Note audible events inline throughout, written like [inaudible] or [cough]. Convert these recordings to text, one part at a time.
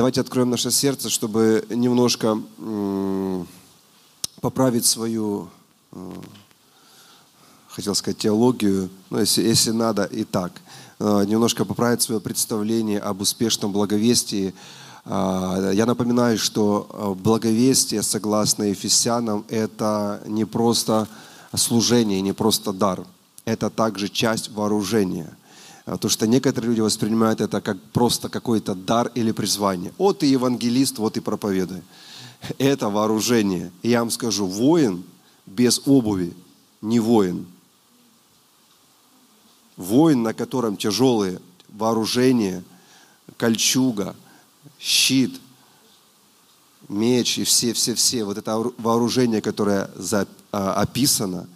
Давайте откроем наше сердце, чтобы немножко поправить свою, э, хотел сказать, теологию, но если, если надо, и так. Э, немножко поправить свое представление об успешном благовестии. Э, я напоминаю, что благовестие, согласно Ефесянам, это не просто служение, не просто дар. Это также часть вооружения. Потому что некоторые люди воспринимают это как просто какой-то дар или призвание. Вот ты евангелист, вот и проповедуй. Это вооружение. И я вам скажу, воин без обуви не воин. Воин, на котором тяжелые вооружения, кольчуга, щит, меч и все-все-все, вот это вооружение, которое а, описано,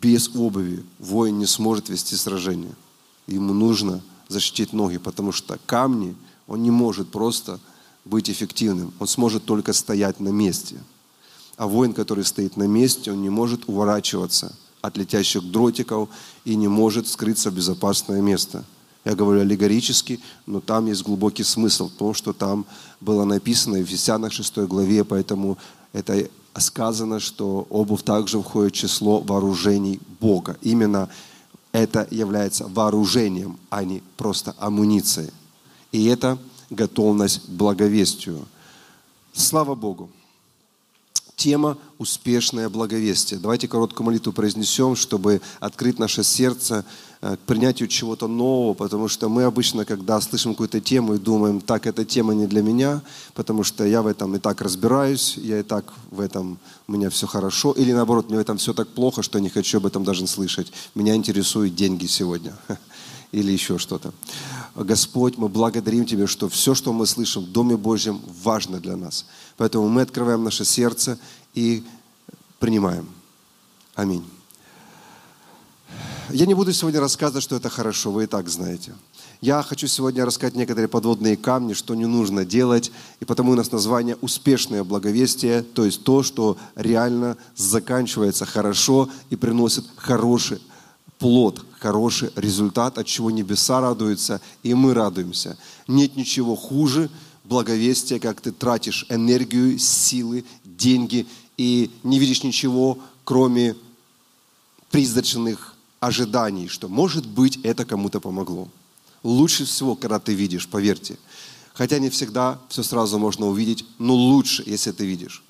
без обуви воин не сможет вести сражение. Ему нужно защитить ноги, потому что камни он не может просто быть эффективным. Он сможет только стоять на месте. А воин, который стоит на месте, он не может уворачиваться от летящих дротиков и не может скрыться в безопасное место. Я говорю аллегорически, но там есть глубокий смысл в том, что там было написано в Ефесянах 6 главе, поэтому это сказано, что обувь также входит в число вооружений Бога. Именно это является вооружением, а не просто амуницией. И это готовность к благовестию. Слава Богу! Тема «Успешное благовестие». Давайте короткую молитву произнесем, чтобы открыть наше сердце к принятию чего-то нового, потому что мы обычно, когда слышим какую-то тему и думаем, так, эта тема не для меня, потому что я в этом и так разбираюсь, я и так в этом, у меня все хорошо, или наоборот, мне в этом все так плохо, что я не хочу об этом даже слышать. Меня интересуют деньги сегодня [laughs] или еще что-то. Господь, мы благодарим Тебя, что все, что мы слышим в Доме Божьем, важно для нас. Поэтому мы открываем наше сердце и принимаем. Аминь. Я не буду сегодня рассказывать, что это хорошо, вы и так знаете. Я хочу сегодня рассказать некоторые подводные камни, что не нужно делать, и потому у нас название «Успешное благовестие», то есть то, что реально заканчивается хорошо и приносит хороший плод, хороший результат, от чего небеса радуются, и мы радуемся. Нет ничего хуже благовестия, как ты тратишь энергию, силы, деньги и не видишь ничего, кроме призрачных ожиданий, что, может быть, это кому-то помогло. Лучше всего, когда ты видишь, поверьте. Хотя не всегда все сразу можно увидеть, но лучше, если ты видишь.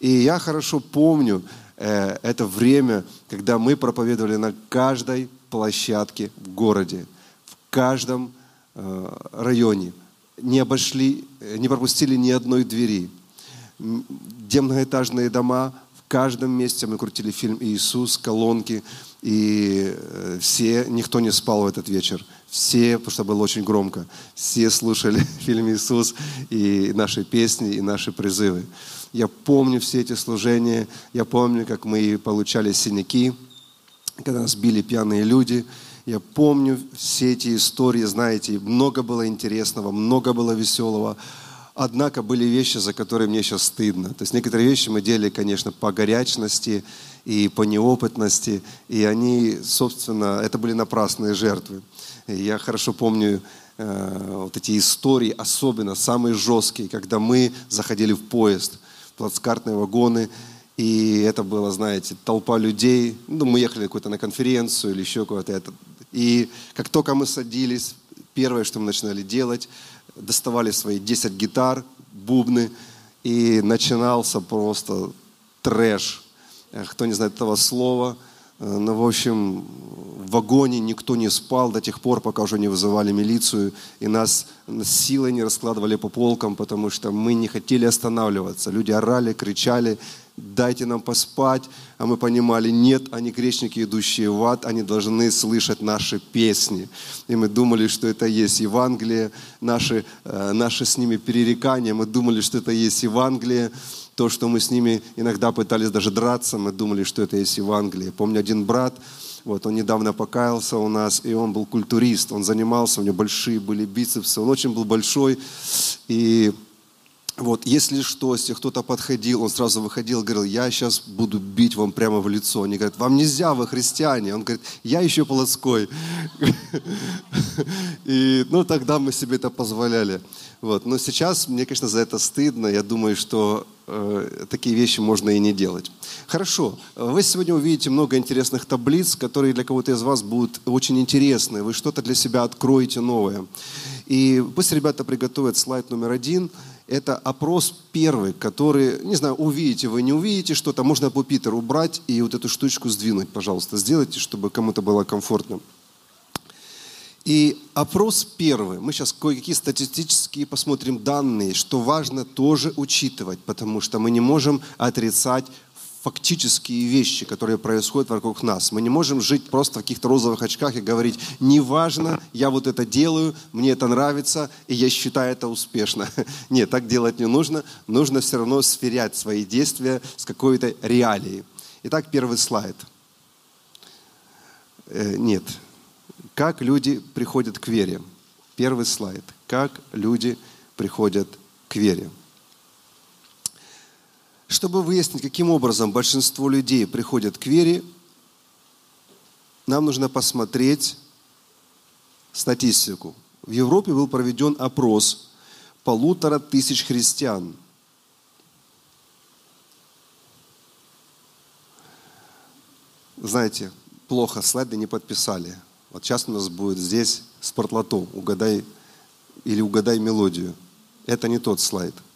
И я хорошо помню, Э, это время, когда мы проповедовали на каждой площадке в городе, в каждом э, районе. Не обошли, э, не пропустили ни одной двери. Где многоэтажные дома, в каждом месте мы крутили фильм «Иисус», колонки, и все, никто не спал в этот вечер. Все, потому что было очень громко, все слушали [laughs] фильм «Иисус» и наши песни, и наши призывы. Я помню все эти служения, я помню, как мы получали синяки, когда нас били пьяные люди. Я помню все эти истории, знаете, много было интересного, много было веселого. Однако были вещи, за которые мне сейчас стыдно. То есть некоторые вещи мы делали, конечно, по горячности и по неопытности, и они, собственно, это были напрасные жертвы. И я хорошо помню э, вот эти истории, особенно самые жесткие, когда мы заходили в поезд – плацкартные вагоны, и это было, знаете, толпа людей. Ну, мы ехали какую-то на конференцию или еще куда-то. И как только мы садились, первое, что мы начинали делать, доставали свои 10 гитар, бубны, и начинался просто трэш. Кто не знает этого слова, э, ну, в общем, в вагоне никто не спал до тех пор, пока уже не вызывали милицию, и нас силой не раскладывали по полкам, потому что мы не хотели останавливаться. Люди орали, кричали, дайте нам поспать. А мы понимали, нет, они грешники, идущие в ад, они должны слышать наши песни. И мы думали, что это есть Евангелие, наши, э, наши с ними перерекания, мы думали, что это есть Евангелие. То, что мы с ними иногда пытались даже драться, мы думали, что это есть Евангелие. Помню, один брат, вот, он недавно покаялся у нас, и он был культурист, он занимался, у него большие были бицепсы, он очень был большой, и вот, если что, если кто-то подходил, он сразу выходил, говорил, я сейчас буду бить вам прямо в лицо. Они говорят, вам нельзя, вы христиане. Он говорит, я еще полоской. И, ну, тогда мы себе это позволяли. Вот. Но сейчас, мне, конечно, за это стыдно. Я думаю, что э, такие вещи можно и не делать. Хорошо. Вы сегодня увидите много интересных таблиц, которые для кого-то из вас будут очень интересны. Вы что-то для себя откроете новое. И пусть ребята приготовят слайд номер один – это опрос первый, который, не знаю, увидите вы, не увидите что-то, можно пупитер убрать и вот эту штучку сдвинуть, пожалуйста. Сделайте, чтобы кому-то было комфортно. И опрос первый. Мы сейчас кое-какие статистические посмотрим данные, что важно тоже учитывать, потому что мы не можем отрицать фактические вещи, которые происходят вокруг нас. Мы не можем жить просто в каких-то розовых очках и говорить, неважно, я вот это делаю, мне это нравится, и я считаю это успешно. [laughs] Нет, так делать не нужно. Нужно все равно сверять свои действия с какой-то реалией. Итак, первый слайд. Э, нет. Как люди приходят к вере? Первый слайд. Как люди приходят к вере? Чтобы выяснить, каким образом большинство людей приходят к вере, нам нужно посмотреть статистику. В Европе был проведен опрос полутора тысяч христиан. Знаете, плохо, слайды не подписали. Вот сейчас у нас будет здесь спортлото, угадай или угадай мелодию. Это не тот слайд –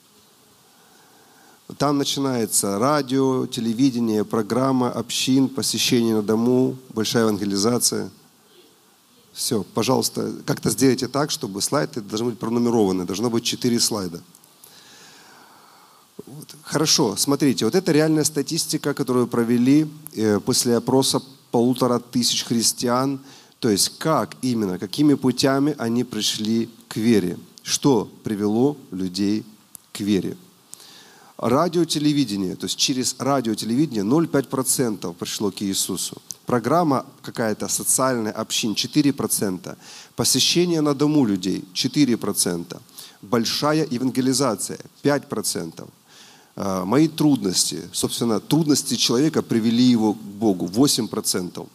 там начинается радио, телевидение, программа, общин, посещение на дому, большая евангелизация. Все, пожалуйста, как-то сделайте так, чтобы слайды должны быть пронумерованы. Должно быть четыре слайда. Вот. Хорошо, смотрите, вот это реальная статистика, которую провели э, после опроса полутора тысяч христиан. То есть как именно, какими путями они пришли к вере. Что привело людей к вере радио-телевидение, то есть через радио-телевидение 0,5% пришло к Иисусу. Программа какая-то социальная, общин 4%. Посещение на дому людей 4%. Большая евангелизация 5%. А, мои трудности, собственно, трудности человека привели его к Богу 8%.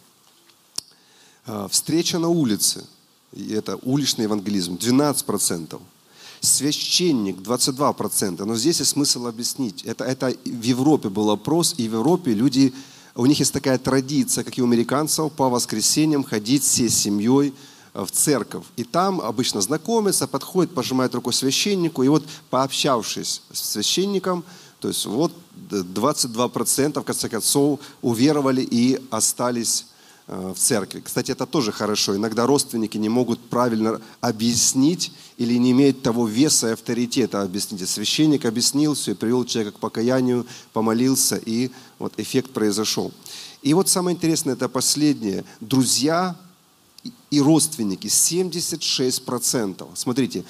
А, встреча на улице, это уличный евангелизм 12% священник 22%. Но здесь есть смысл объяснить. Это, это в Европе был опрос, и в Европе люди, у них есть такая традиция, как и у американцев, по воскресеньям ходить всей семьей э, в церковь. И там обычно знакомятся, подходят, пожимают руку священнику, и вот пообщавшись с священником, то есть вот 22% в конце концов уверовали и остались Э, в церкви. Кстати, это тоже хорошо. Иногда родственники не могут правильно объяснить или не имеют того веса и авторитета объяснить. Священник объяснил все, привел человека к покаянию, помолился, и вот эффект произошел. И вот самое интересное, это последнее. Друзья и родственники, 76%. Смотрите,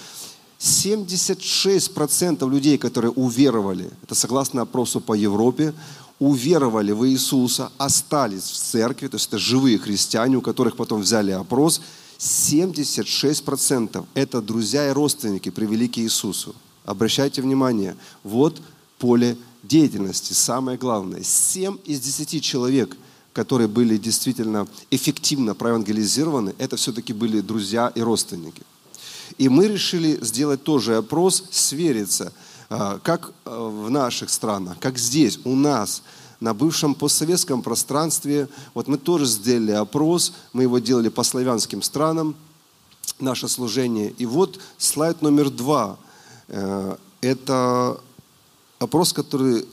76% людей, которые уверовали, это согласно опросу по Европе, уверовали в Иисуса, остались в церкви, то есть это живые христиане, у которых потом взяли опрос, 76% это друзья и родственники привели к Иисусу. Обращайте внимание, вот поле деятельности, самое главное. 7 из 10 человек, которые были действительно эффективно проевангелизированы, это все-таки были друзья и родственники. И мы решили сделать тоже опрос, свериться – как а, в наших странах, как здесь, у нас, на бывшем постсоветском пространстве, вот мы тоже сделали опрос, мы его делали по славянским странам, наше служение. И вот слайд номер два. Э, это опрос, который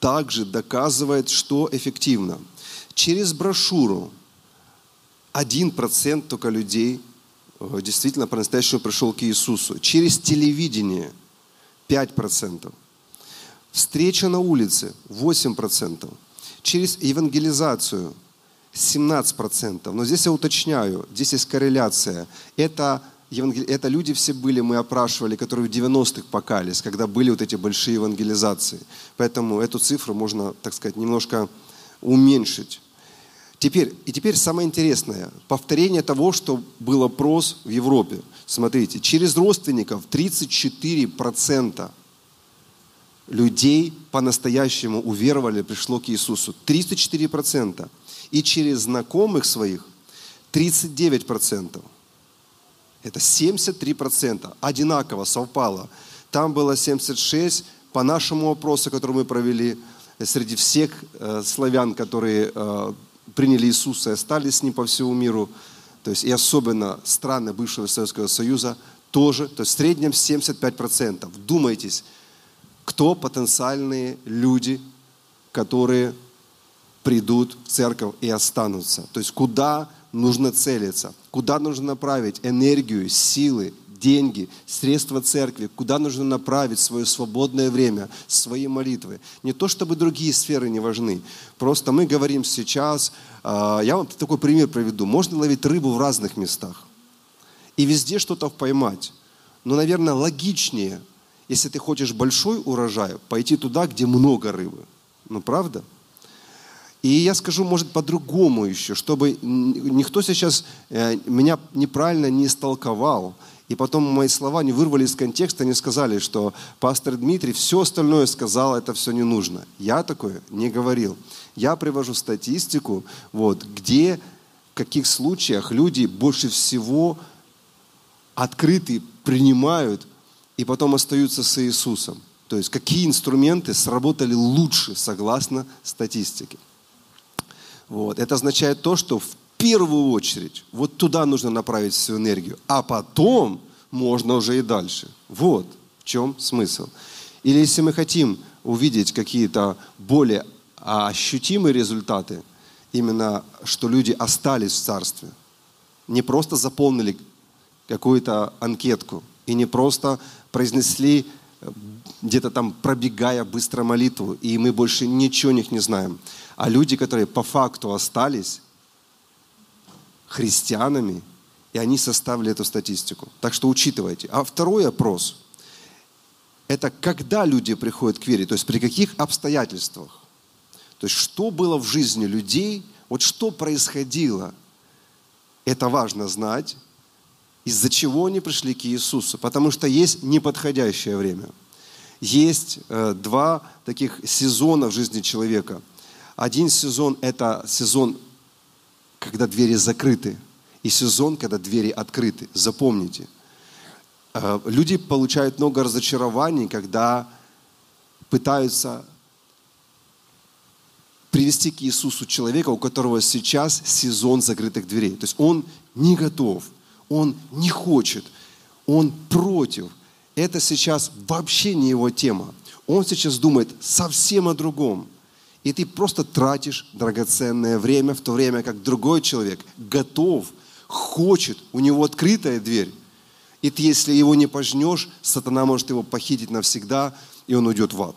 также доказывает, что эффективно. Через брошюру 1% только людей э, действительно по-настоящему пришел к Иисусу. Через телевидение – 5%. Встреча на улице 8%. Через евангелизацию 17%. Но здесь я уточняю, здесь есть корреляция. Это, это люди все были, мы опрашивали, которые в 90-х покались, когда были вот эти большие евангелизации. Поэтому эту цифру можно, так сказать, немножко уменьшить. Теперь, и теперь самое интересное, повторение того, что был опрос в Европе. Смотрите, через родственников 34% людей по-настоящему уверовали, пришло к Иисусу. 34%. И через знакомых своих 39%. Это 73%. Одинаково совпало. Там было 76 по нашему опросу, который мы провели, среди всех э, славян, которые э, приняли Иисуса и остались с Ним по всему миру, то есть и особенно страны бывшего Советского Союза, тоже, то есть в среднем 75%. Вдумайтесь, кто потенциальные люди, которые придут в церковь и останутся. То есть куда нужно целиться, куда нужно направить энергию, силы, деньги, средства церкви, куда нужно направить свое свободное время, свои молитвы. Не то, чтобы другие сферы не важны. Просто мы говорим сейчас, а, я вам такой пример приведу. Можно ловить рыбу в разных местах и везде что-то поймать. Но, наверное, логичнее, если ты хочешь большой урожай, пойти туда, где много рыбы. Ну, правда? И я скажу, может, по-другому еще, чтобы никто сейчас э, меня неправильно не истолковал. И потом мои слова не вырвали из контекста, не сказали, что пастор Дмитрий все остальное сказал, это все не нужно. Я такое не говорил. Я привожу статистику, вот, где, в каких случаях люди больше всего открыты, принимают и потом остаются с Иисусом. То есть какие инструменты сработали лучше, согласно статистике. Вот. Это означает то, что в первую очередь вот туда нужно направить всю энергию, а потом можно уже и дальше. Вот в чем смысл. Или если мы хотим увидеть какие-то более ощутимые результаты, именно что люди остались в царстве, не просто заполнили какую-то анкетку и не просто произнесли где-то там пробегая быстро молитву, и мы больше ничего о них не знаем. А люди, которые по факту остались христианами, и они составили эту статистику. Так что учитывайте. А второй опрос – это когда люди приходят к вере, то есть при каких обстоятельствах. То есть что было в жизни людей, вот что происходило. Это важно знать, из-за чего они пришли к Иисусу. Потому что есть неподходящее время. Есть э, два таких сезона в жизни человека. Один сезон – это сезон, когда двери закрыты, и сезон, когда двери открыты. Запомните. Э, люди получают много разочарований, когда пытаются привести к Иисусу человека, у которого сейчас сезон закрытых дверей. То есть он не готов – он не хочет, он против. Это сейчас вообще не его тема. Он сейчас думает совсем о другом. И ты просто тратишь драгоценное время, в то время как другой человек готов, хочет, у него открытая дверь. И ты, если его не пожнешь, сатана может его похитить навсегда, и он уйдет в ад.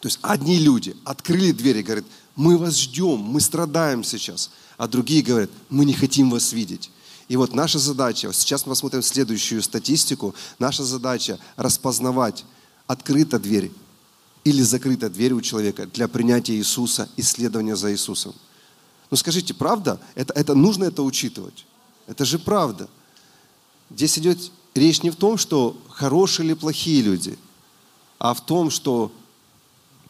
То есть одни люди открыли дверь и говорят, мы вас ждем, мы страдаем сейчас. А другие говорят, мы не хотим вас видеть. И вот наша задача, сейчас мы посмотрим следующую статистику, наша задача распознавать, открыта дверь или закрыта дверь у человека для принятия Иисуса, исследования за Иисусом. Ну скажите, правда? Это, это нужно это учитывать. Это же правда. Здесь идет речь не в том, что хорошие или плохие люди, а в том, что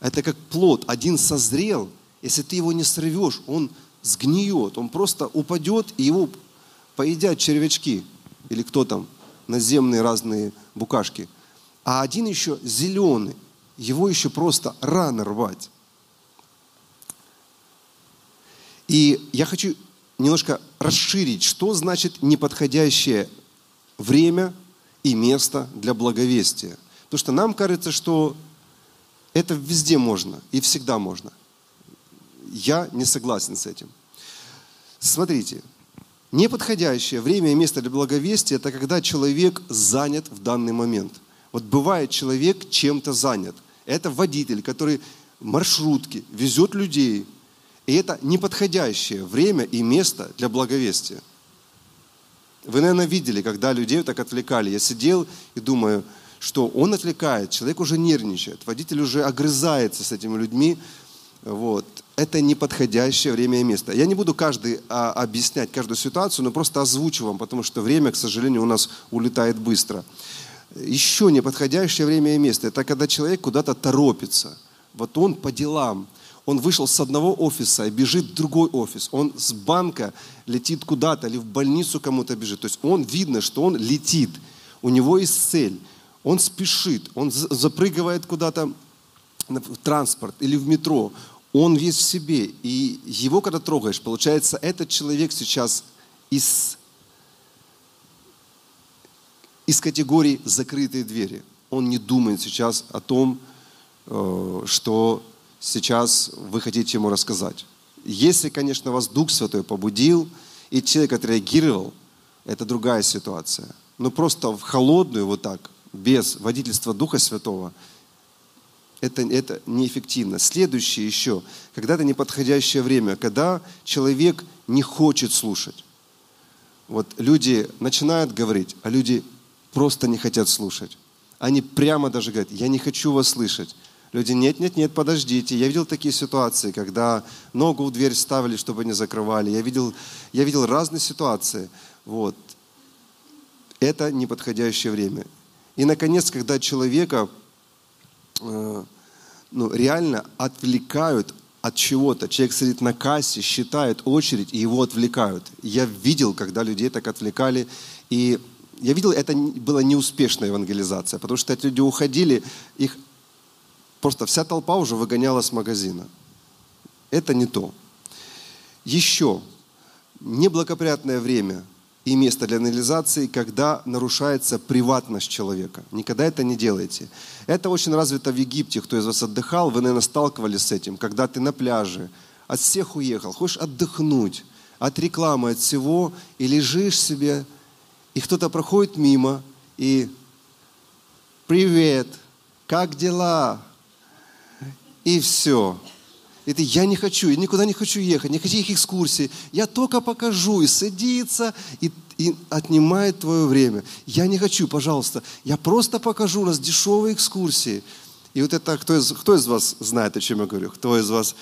это как плод. Один созрел, если ты его не срывешь, он сгниет, он просто упадет, и его поедят червячки или кто там, наземные разные букашки. А один еще зеленый, его еще просто рано рвать. И я хочу немножко расширить, что значит неподходящее время и место для благовестия. Потому что нам кажется, что это везде можно и всегда можно. Я не согласен с этим. Смотрите, Неподходящее время и место для благовестия – это когда человек занят в данный момент. Вот бывает человек чем-то занят. Это водитель, который в маршрутке везет людей. И это неподходящее время и место для благовестия. Вы, наверное, видели, когда людей так отвлекали. Я сидел и думаю, что он отвлекает, человек уже нервничает, водитель уже огрызается с этими людьми. Вот это неподходящее время и место. Я не буду каждый а, объяснять каждую ситуацию, но просто озвучу вам, потому что время, к сожалению, у нас улетает быстро. Еще неподходящее время и место – это когда человек куда-то торопится. Вот он по делам, он вышел с одного офиса и бежит в другой офис. Он с банка летит куда-то или в больницу кому-то бежит. То есть он видно, что он летит. У него есть цель. Он спешит. Он запрыгивает куда-то в транспорт или в метро. Он весь в себе. И его, когда трогаешь, получается, этот человек сейчас из, из категории закрытые двери. Он не думает сейчас о том, э, что сейчас вы хотите ему рассказать. Если, конечно, вас Дух Святой побудил, и человек отреагировал, это другая ситуация. Но просто в холодную вот так, без водительства Духа Святого, это, это неэффективно. Следующее еще, когда-то неподходящее время, когда человек не хочет слушать. Вот люди начинают говорить, а люди просто не хотят слушать. Они прямо даже говорят, я не хочу вас слышать. Люди, нет, нет, нет, подождите. Я видел такие ситуации, когда ногу в дверь ставили, чтобы не закрывали. Я видел, я видел разные ситуации. Вот. Это неподходящее время. И, наконец, когда человека э, ну, реально отвлекают от чего-то. Человек сидит на кассе, считает очередь, и его отвлекают. Я видел, когда людей так отвлекали. И я видел, это была неуспешная евангелизация, потому что эти люди уходили, их Просто вся толпа уже выгоняла с магазина. Это не то. Еще неблагоприятное время и место для анализации, когда нарушается приватность человека. Никогда это не делайте. Это очень развито в Египте. Кто из вас отдыхал, вы, наверное, сталкивались с этим. Когда ты на пляже, от всех уехал, хочешь отдохнуть, от рекламы, от всего, и лежишь себе, и кто-то проходит мимо, и «Привет! Как дела?» и все. И ты, я не хочу, я никуда не хочу ехать, никаких экскурсий. Я только покажу, и садится, и, и отнимает твое время. Я не хочу, пожалуйста, я просто покажу, у нас дешевые экскурсии. И вот это, кто из, кто из вас знает, о чем я говорю? Кто из вас,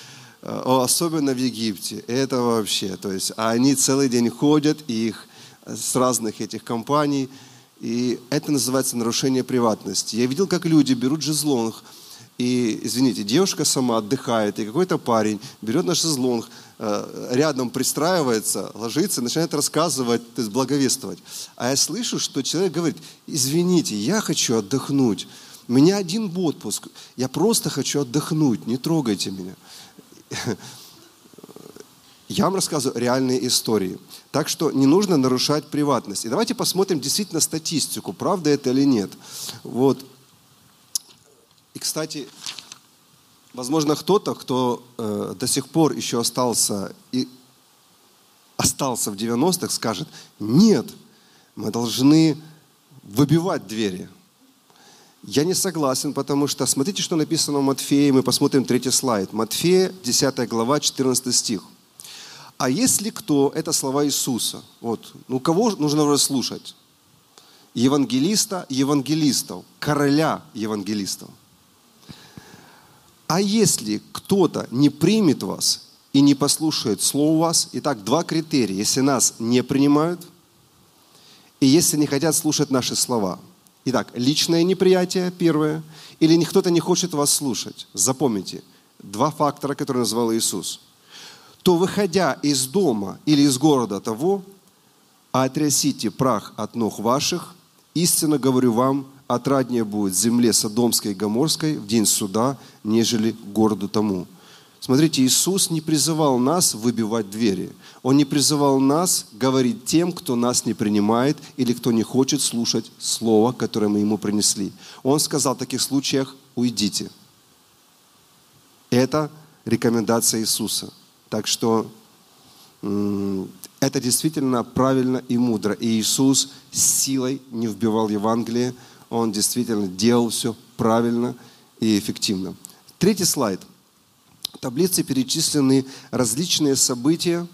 э, особенно в Египте, это вообще, то есть они целый день ходят, и их с разных этих компаний, и это называется нарушение приватности. Я видел, как люди берут жезлонг, и, извините, девушка сама отдыхает, и какой-то парень берет наш шезлонг, э, рядом пристраивается, ложится, начинает рассказывать, то есть благовествовать. А я слышу, что человек говорит, извините, я хочу отдохнуть, у меня один отпуск, я просто хочу отдохнуть, не трогайте меня. [laughs] Я вам рассказываю реальные истории. Так что не нужно нарушать приватность. И давайте посмотрим действительно статистику, правда это или нет. Вот и, кстати, возможно, кто-то, кто э, до сих пор еще остался и остался в 90-х, скажет, нет, мы должны выбивать двери. Я не согласен, потому что смотрите, что написано в Матфея, мы посмотрим третий слайд. Матфея, 10 глава, 14 стих. А если кто, это слова Иисуса. Вот. Ну, кого нужно слушать? Евангелиста, евангелистов, короля евангелистов. А если кто-то не примет вас и не послушает слово вас, итак, два критерия. Если нас не принимают, и если не хотят слушать наши слова. Итак, личное неприятие первое, или кто-то не хочет вас слушать. Запомните, два фактора, которые назвал Иисус. То, выходя из дома или из города того, отрясите прах от ног ваших, истинно говорю вам, отраднее будет земле Содомской и Гоморской в день суда, нежели городу тому. Смотрите, Иисус не призывал нас выбивать двери. Он не призывал нас говорить тем, кто нас не принимает или кто не хочет слушать Слово, которое мы ему принесли. Он сказал в таких случаях «уйдите». Это рекомендация Иисуса. Так что это действительно правильно и мудро. И Иисус силой не вбивал Евангелие, он действительно делал все правильно и эффективно. Третий слайд. В таблице перечислены различные события,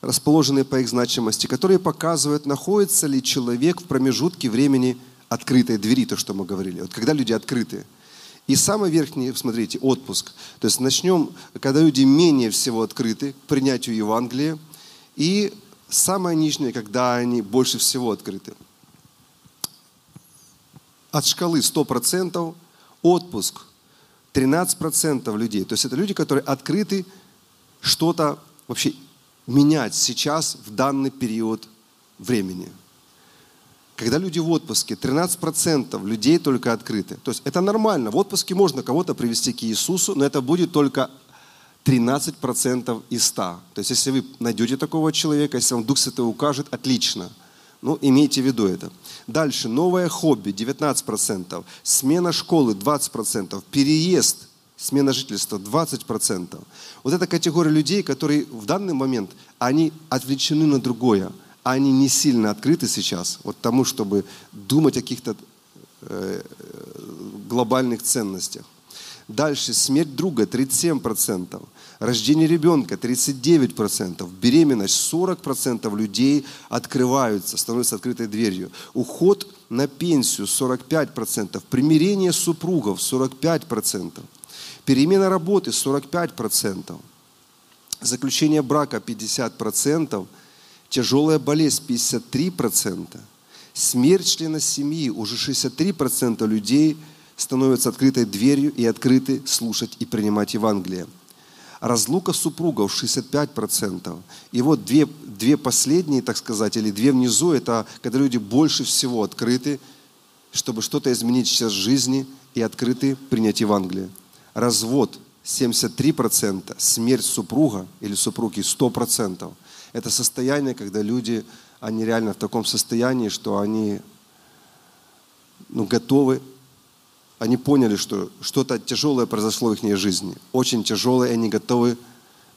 расположенные по их значимости, которые показывают, находится ли человек в промежутке времени открытой двери, то, что мы говорили. Вот когда люди открыты. И самый верхний, смотрите, отпуск. То есть начнем, когда люди менее всего открыты к принятию Евангелия. И самое нижнее, когда они больше всего открыты. от шкалы 100%, отпуск 13% людей. То есть это люди, которые открыты что-то вообще менять сейчас в данный период времени. Когда люди в отпуске, 13% людей только открыты. То есть это нормально. В отпуске можно кого-то привести к Иисусу, но это будет только 13% из 100. То есть если вы найдете такого человека, если вам Дух Святой укажет, отлично. Ну, имейте в виду это. Дальше. Новое хобби 19%. Смена школы 20%. Переезд, смена жительства 20%. Вот эта категория людей, которые в данный момент, они отвлечены на другое. Они не сильно открыты сейчас вот тому, чтобы думать о каких-то э, глобальных ценностях. Дальше смерть друга 37%, рождение ребенка 39%, беременность 40% людей открываются, становятся открытой дверью. Уход на пенсию 45%, примирение супругов 45%, перемена работы 45%, заключение брака 50%, тяжелая болезнь 53%, смерть члена семьи уже 63% людей – становятся открытой дверью и открыты слушать и принимать Евангелие. Разлука супругов 65%. И вот две, две последние, так сказать, или две внизу, это когда люди больше всего открыты, чтобы что-то изменить сейчас в жизни и открыты принять Евангелие. Развод 73%, смерть супруга или супруги 100%. Это состояние, когда люди, они реально в таком состоянии, что они ну, готовы они поняли, что что-то тяжелое произошло в их жизни. Очень тяжелое, и они готовы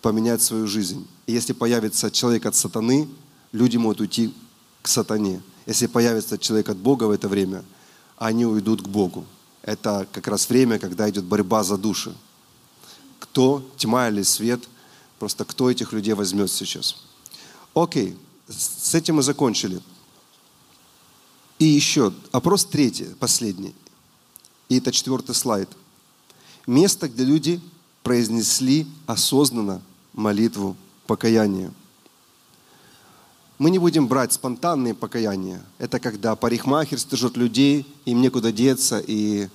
поменять свою жизнь. И если появится человек от сатаны, люди могут уйти к сатане. Если появится человек от Бога в это время, они уйдут к Богу. Это как раз время, когда идет борьба за души. Кто, тьма или свет, просто кто этих людей возьмет сейчас. Окей, с этим мы закончили. И еще, опрос третий, последний. И это четвертый слайд. Место, где люди произнесли осознанно молитву покаяния. Мы не будем брать спонтанные покаяния. Это когда парикмахер стыжет людей, им некуда деться. И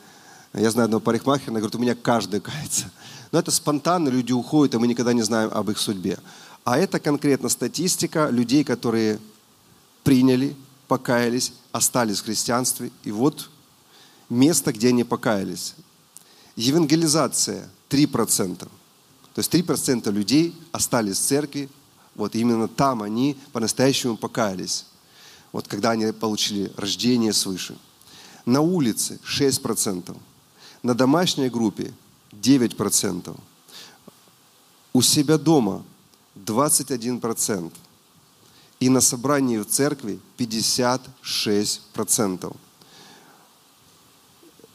я знаю одного парикмахера, она говорит, у меня каждый кается. Но это спонтанно, люди уходят, и мы никогда не знаем об их судьбе. А это конкретно статистика людей, которые приняли, покаялись, остались в христианстве. И вот место, где они покаялись. Евангелизация 3%. То есть 3% людей остались в церкви, вот именно там они по-настоящему покаялись. Вот когда они получили рождение свыше. На улице 6%. На домашней группе 9%. У себя дома 21%. И на собрании в церкви 56%.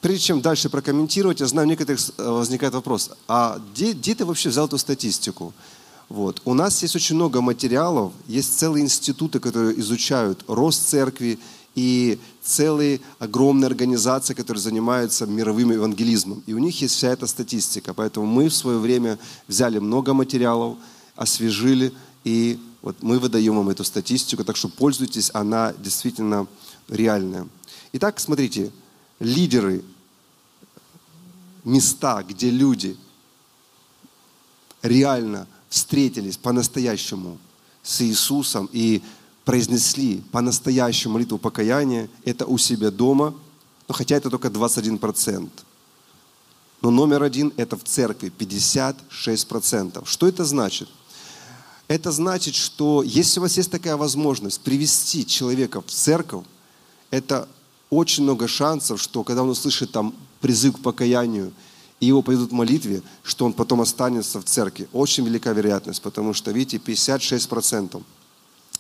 Прежде чем дальше прокомментировать, я знаю, у некоторых э, возникает вопрос, а где, где ты вообще взял эту статистику? Вот. У нас есть очень много материалов, есть целые институты, которые изучают рост церкви, и целые огромные организации, которые занимаются мировым евангелизмом. И у них есть вся эта статистика. Поэтому мы в свое время взяли много материалов, освежили, и вот мы выдаем вам эту статистику, так что пользуйтесь, она действительно реальная. Итак, смотрите, лидеры, места, где люди реально встретились по-настоящему с Иисусом и произнесли по-настоящему молитву покаяния, это у себя дома, но хотя это только 21%. Но номер один – это в церкви, 56%. Что это значит? Это значит, что если у вас есть такая возможность привести человека в церковь, это очень много шансов, что когда он услышит там призыв к покаянию, и его поведут в молитве, что он потом останется в церкви. Очень велика вероятность, потому что, видите, 56%.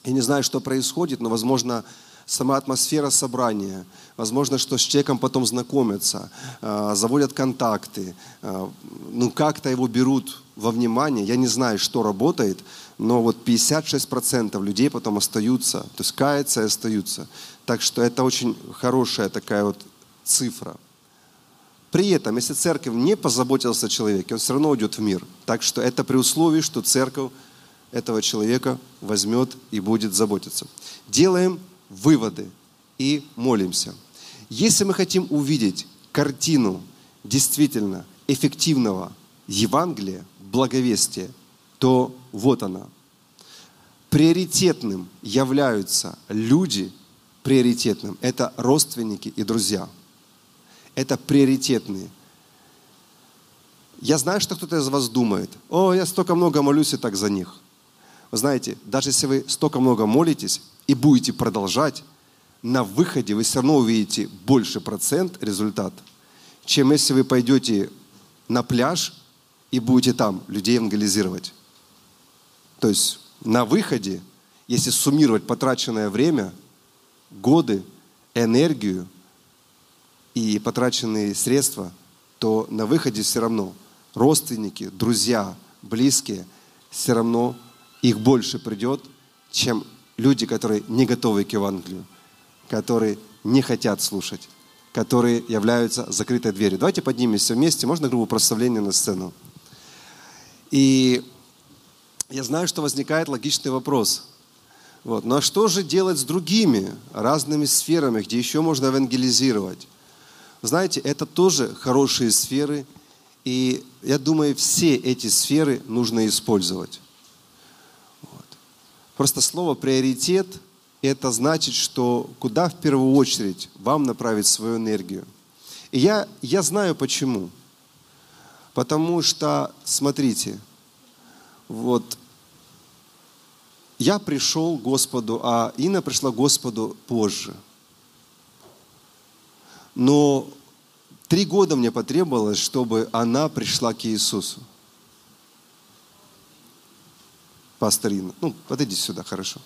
Я не знаю, что происходит, но, возможно, сама атмосфера собрания, возможно, что с человеком потом знакомятся, э, заводят контакты, э, ну как-то его берут во внимание. Я не знаю, что работает, но вот 56% людей потом остаются, то есть каются и остаются. Так что это очень хорошая такая вот цифра. При этом, если церковь не позаботилась о человеке, он все равно уйдет в мир. Так что это при условии, что церковь этого человека возьмет и будет заботиться. Делаем выводы и молимся. Если мы хотим увидеть картину действительно эффективного Евангелия, благовестия, то вот она. Приоритетным являются люди, приоритетным. Это родственники и друзья. Это приоритетные. Я знаю, что кто-то из вас думает, о, я столько много молюсь и так за них. Вы знаете, даже если вы столько много молитесь и будете продолжать, на выходе вы все равно увидите больше процент результат, чем если вы пойдете на пляж и будете там людей евангелизировать. То есть на выходе, если суммировать потраченное время, годы, энергию и потраченные средства, то на выходе все равно родственники, друзья, близкие, все равно их больше придет, чем люди, которые не готовы к Евангелию, которые не хотят слушать, которые являются закрытой дверью. Давайте поднимемся вместе. Можно группу прославления на сцену? И я знаю, что возникает логичный вопрос. Вот. А что же делать с другими разными сферами, где еще можно евангелизировать? Знаете, это тоже хорошие сферы, и я думаю, все эти сферы нужно использовать. Вот. Просто слово «приоритет» – это значит, что куда в первую очередь вам направить свою энергию. И я, я знаю почему. Потому что, смотрите, вот я пришел к Господу, а Инна пришла к Господу позже. Но Три года мне потребовалось, чтобы она пришла к Иисусу. Пастор Инна, ну, подойди сюда, хорошо.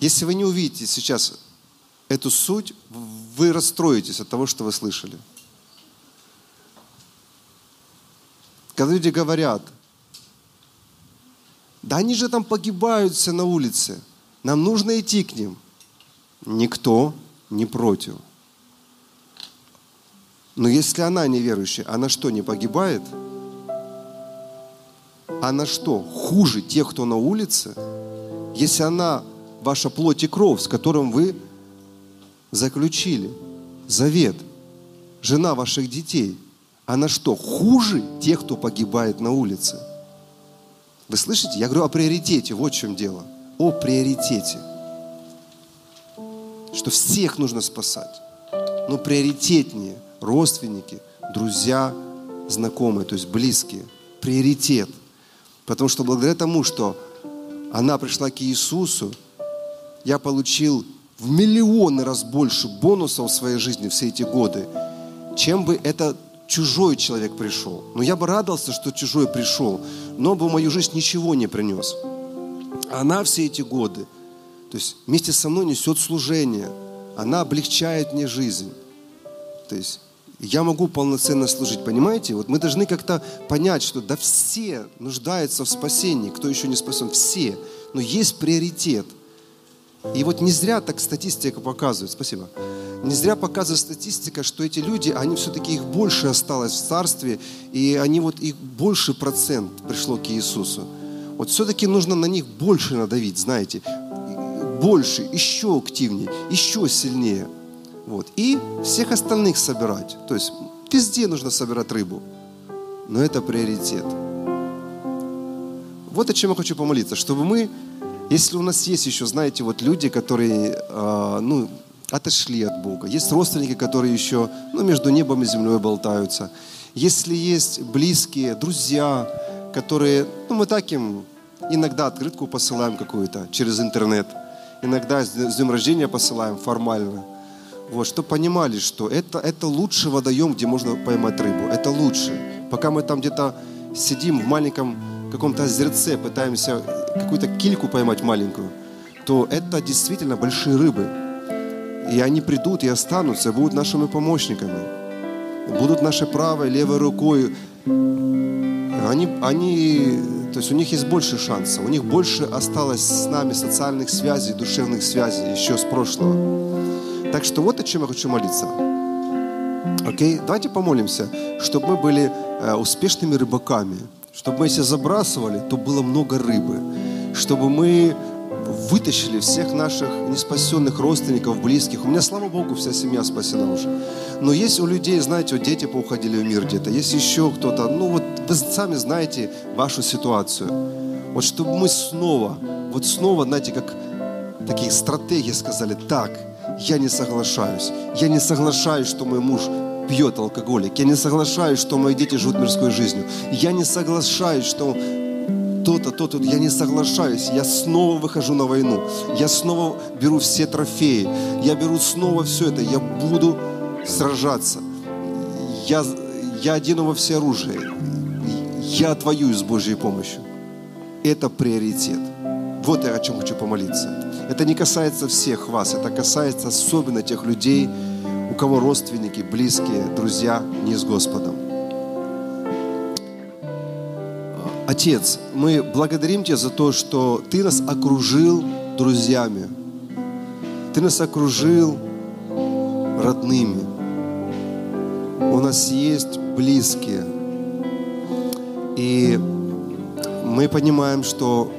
Если вы не увидите сейчас эту суть, вы расстроитесь от того, что вы слышали. Когда люди говорят, да они же там погибают все на улице, нам нужно идти к ним. Никто не против. Но если она неверующая, она что, не погибает? Она что, хуже тех, кто на улице? Если она ваша плоть и кровь, с которым вы заключили завет, жена ваших детей, она что, хуже тех, кто погибает на улице? Вы слышите? Я говорю о приоритете, вот в чем дело. О приоритете что всех нужно спасать. Но приоритетнее родственники, друзья, знакомые, то есть близкие. Приоритет. Потому что благодаря тому, что она пришла к Иисусу, я получил в миллионы раз больше бонусов в своей жизни все эти годы, чем бы это чужой человек пришел. Но я бы радовался, что чужой пришел, но бы в мою жизнь ничего не принес. Она все эти годы – то есть вместе со мной несет служение. Она облегчает мне жизнь. То есть я могу полноценно служить, понимаете? Вот мы должны как-то понять, что да все нуждаются в спасении, кто еще не спасен, все. Но есть приоритет. И вот не зря так статистика показывает, спасибо, не зря показывает статистика, что эти люди, они все-таки их больше осталось в царстве, и они вот их больше процент пришло к Иисусу. Вот все-таки нужно на них больше надавить, знаете больше, еще активнее, еще сильнее. Вот. И всех остальных собирать. То есть везде нужно собирать рыбу. Но это приоритет. Вот о чем я хочу помолиться, чтобы мы, если у нас есть еще, знаете, вот люди, которые, э, ну, отошли от Бога, есть родственники, которые еще, ну, между небом и землей болтаются, если есть близкие, друзья, которые, ну, мы так им иногда открытку посылаем какую-то через интернет – иногда с днем рождения посылаем формально. Вот, чтобы понимали, что это, это лучший водоем, где можно поймать рыбу. Это лучше. Пока мы там где-то сидим в маленьком каком-то озерце, пытаемся какую-то кильку поймать маленькую, то это действительно большие рыбы. И они придут и останутся, будут нашими помощниками. Будут нашей правой, левой рукой. Они, они то есть у них есть больше шансов, у них больше осталось с нами социальных связей, душевных связей еще с прошлого. Так что вот о чем я хочу молиться. Окей? Давайте помолимся, чтобы мы были э, успешными рыбаками. Чтобы мы, если забрасывали, то было много рыбы. Чтобы мы вытащили всех наших неспасенных родственников, близких. У меня, слава Богу, вся семья спасена уже. Но есть у людей, знаете, вот дети поуходили в мир где-то, есть еще кто-то. Ну вот вы сами знаете вашу ситуацию. Вот чтобы мы снова, вот снова, знаете, как такие стратегии сказали, так, я не соглашаюсь. Я не соглашаюсь, что мой муж пьет алкоголик. Я не соглашаюсь, что мои дети живут мирской жизнью. Я не соглашаюсь, что то-то, то-то. Я не соглашаюсь. Я снова выхожу на войну. Я снова беру все трофеи. Я беру снова все это. Я буду сражаться. Я, я одену во все оружие. Я отвоюю с Божьей помощью. Это приоритет. Вот я о чем хочу помолиться. Это не касается всех вас, это касается особенно тех людей, у кого родственники, близкие, друзья не с Господом. Отец, мы благодарим Тебя за то, что Ты нас окружил друзьями. Ты нас окружил родными. У нас есть близкие. И мы понимаем, что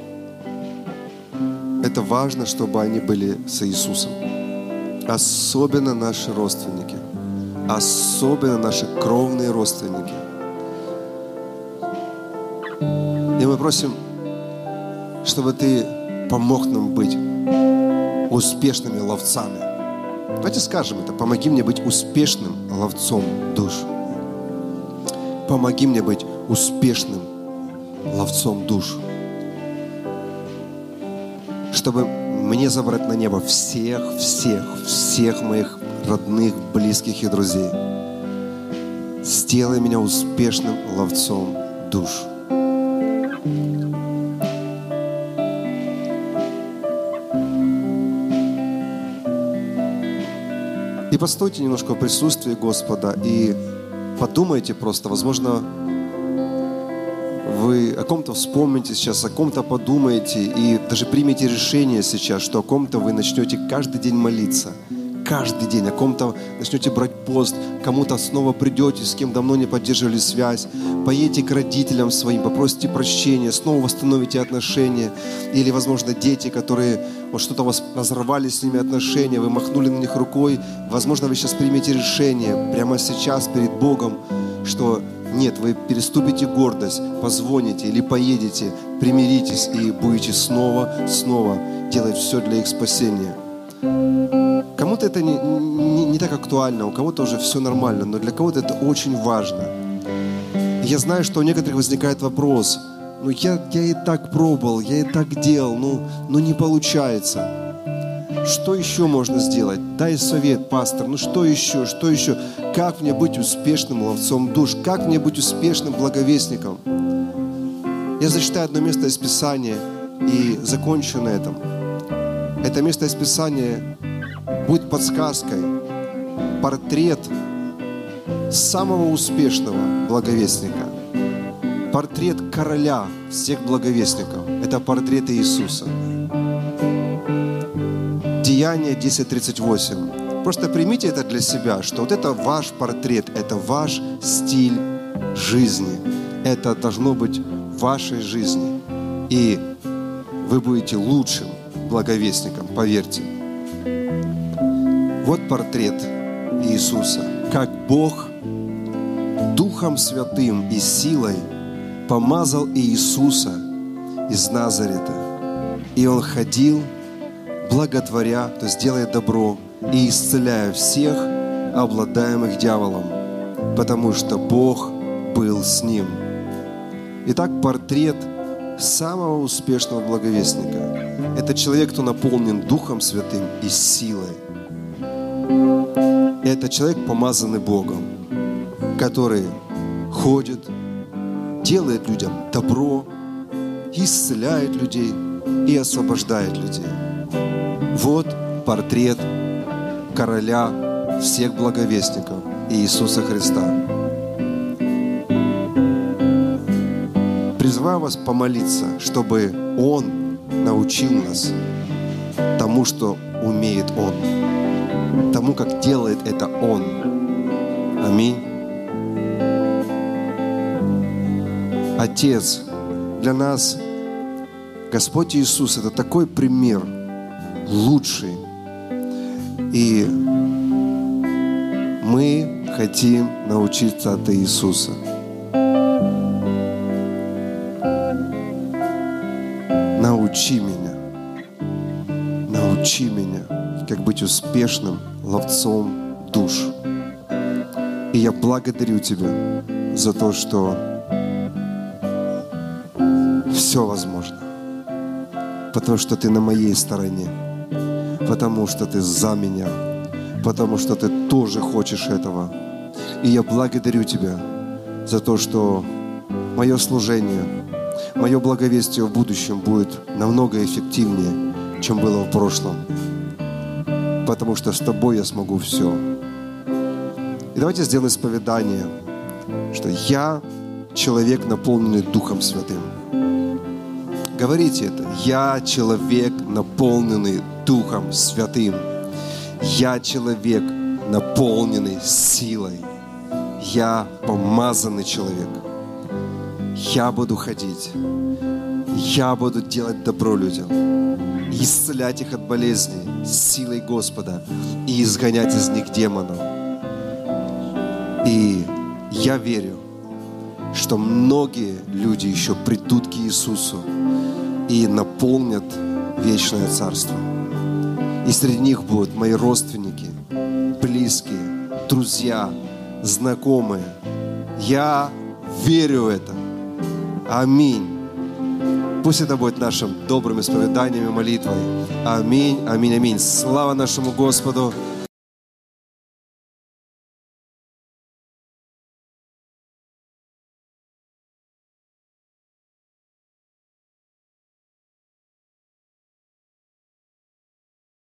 это важно, чтобы они были с Иисусом. Особенно наши родственники. Особенно наши кровные родственники. И мы просим, чтобы Ты помог нам быть успешными ловцами. Давайте скажем это. Помоги мне быть успешным ловцом душ. Помоги мне быть успешным ловцом душ чтобы мне забрать на небо всех, всех, всех моих родных, близких и друзей. Сделай меня успешным ловцом душ. И постойте немножко в присутствии Господа и подумайте просто, возможно, вы о ком-то вспомните сейчас, о ком-то подумаете и даже примете решение сейчас, что о ком-то вы начнете каждый день молиться. Каждый день о ком-то начнете брать пост, кому-то снова придете, с кем давно не поддерживали связь, поедете к родителям своим, попросите прощения, снова восстановите отношения. Или, возможно, дети, которые вот что-то у вас разорвали с ними отношения, вы махнули на них рукой. Возможно, вы сейчас примете решение прямо сейчас перед Богом, что нет, вы переступите гордость, позвоните или поедете, примиритесь и будете снова, снова делать все для их спасения. Кому-то это не, не, не так актуально, у кого-то уже все нормально, но для кого-то это очень важно. Я знаю, что у некоторых возникает вопрос, ну я, я и так пробовал, я и так делал, ну, ну не получается. Что еще можно сделать? Дай совет, пастор. Ну что еще? Что еще? Как мне быть успешным ловцом душ? Как мне быть успешным благовестником? Я зачитаю одно место из Писания и закончу на этом. Это место из Писания будет подсказкой. Портрет самого успешного благовестника. Портрет короля всех благовестников. Это портрет Иисуса. Деяние 10.38. Просто примите это для себя, что вот это ваш портрет, это ваш стиль жизни. Это должно быть в вашей жизни. И вы будете лучшим благовестником, поверьте. Вот портрет Иисуса. Как Бог Духом Святым и силой помазал Иисуса из Назарета. И Он ходил благотворя, то есть делая добро и исцеляя всех, обладаемых дьяволом, потому что Бог был с ним. Итак, портрет самого успешного благовестника – это человек, кто наполнен Духом Святым и силой. Это человек, помазанный Богом, который ходит, делает людям добро, исцеляет людей и освобождает людей. Вот портрет короля всех благовестников Иисуса Христа. Призываю вас помолиться, чтобы Он научил нас тому, что умеет Он, тому, как делает это Он. Аминь. Отец, для нас Господь Иисус – это такой пример – лучший. И мы хотим научиться от Иисуса. Научи меня, научи меня, как быть успешным ловцом душ. И я благодарю Тебя за то, что все возможно. Потому что Ты на моей стороне. Потому что Ты за меня. Потому что Ты тоже хочешь этого. И я благодарю Тебя за то, что мое служение, мое благовестие в будущем будет намного эффективнее, чем было в прошлом. Потому что с Тобой я смогу все. И давайте сделаем исповедание, что я человек, наполненный Духом Святым. Говорите это. Я человек, наполненный Духом Святым. Я человек, наполненный силой. Я помазанный человек. Я буду ходить. Я буду делать добро людям. Исцелять их от болезней силой Господа и изгонять из них демонов. И я верю, что многие люди еще придут к Иисусу и наполнят вечное царство. И среди них будут мои родственники, близкие, друзья, знакомые. Я верю в это. Аминь. Пусть это будет нашим добрым исповеданием и молитвой. Аминь, аминь, аминь. Слава нашему Господу.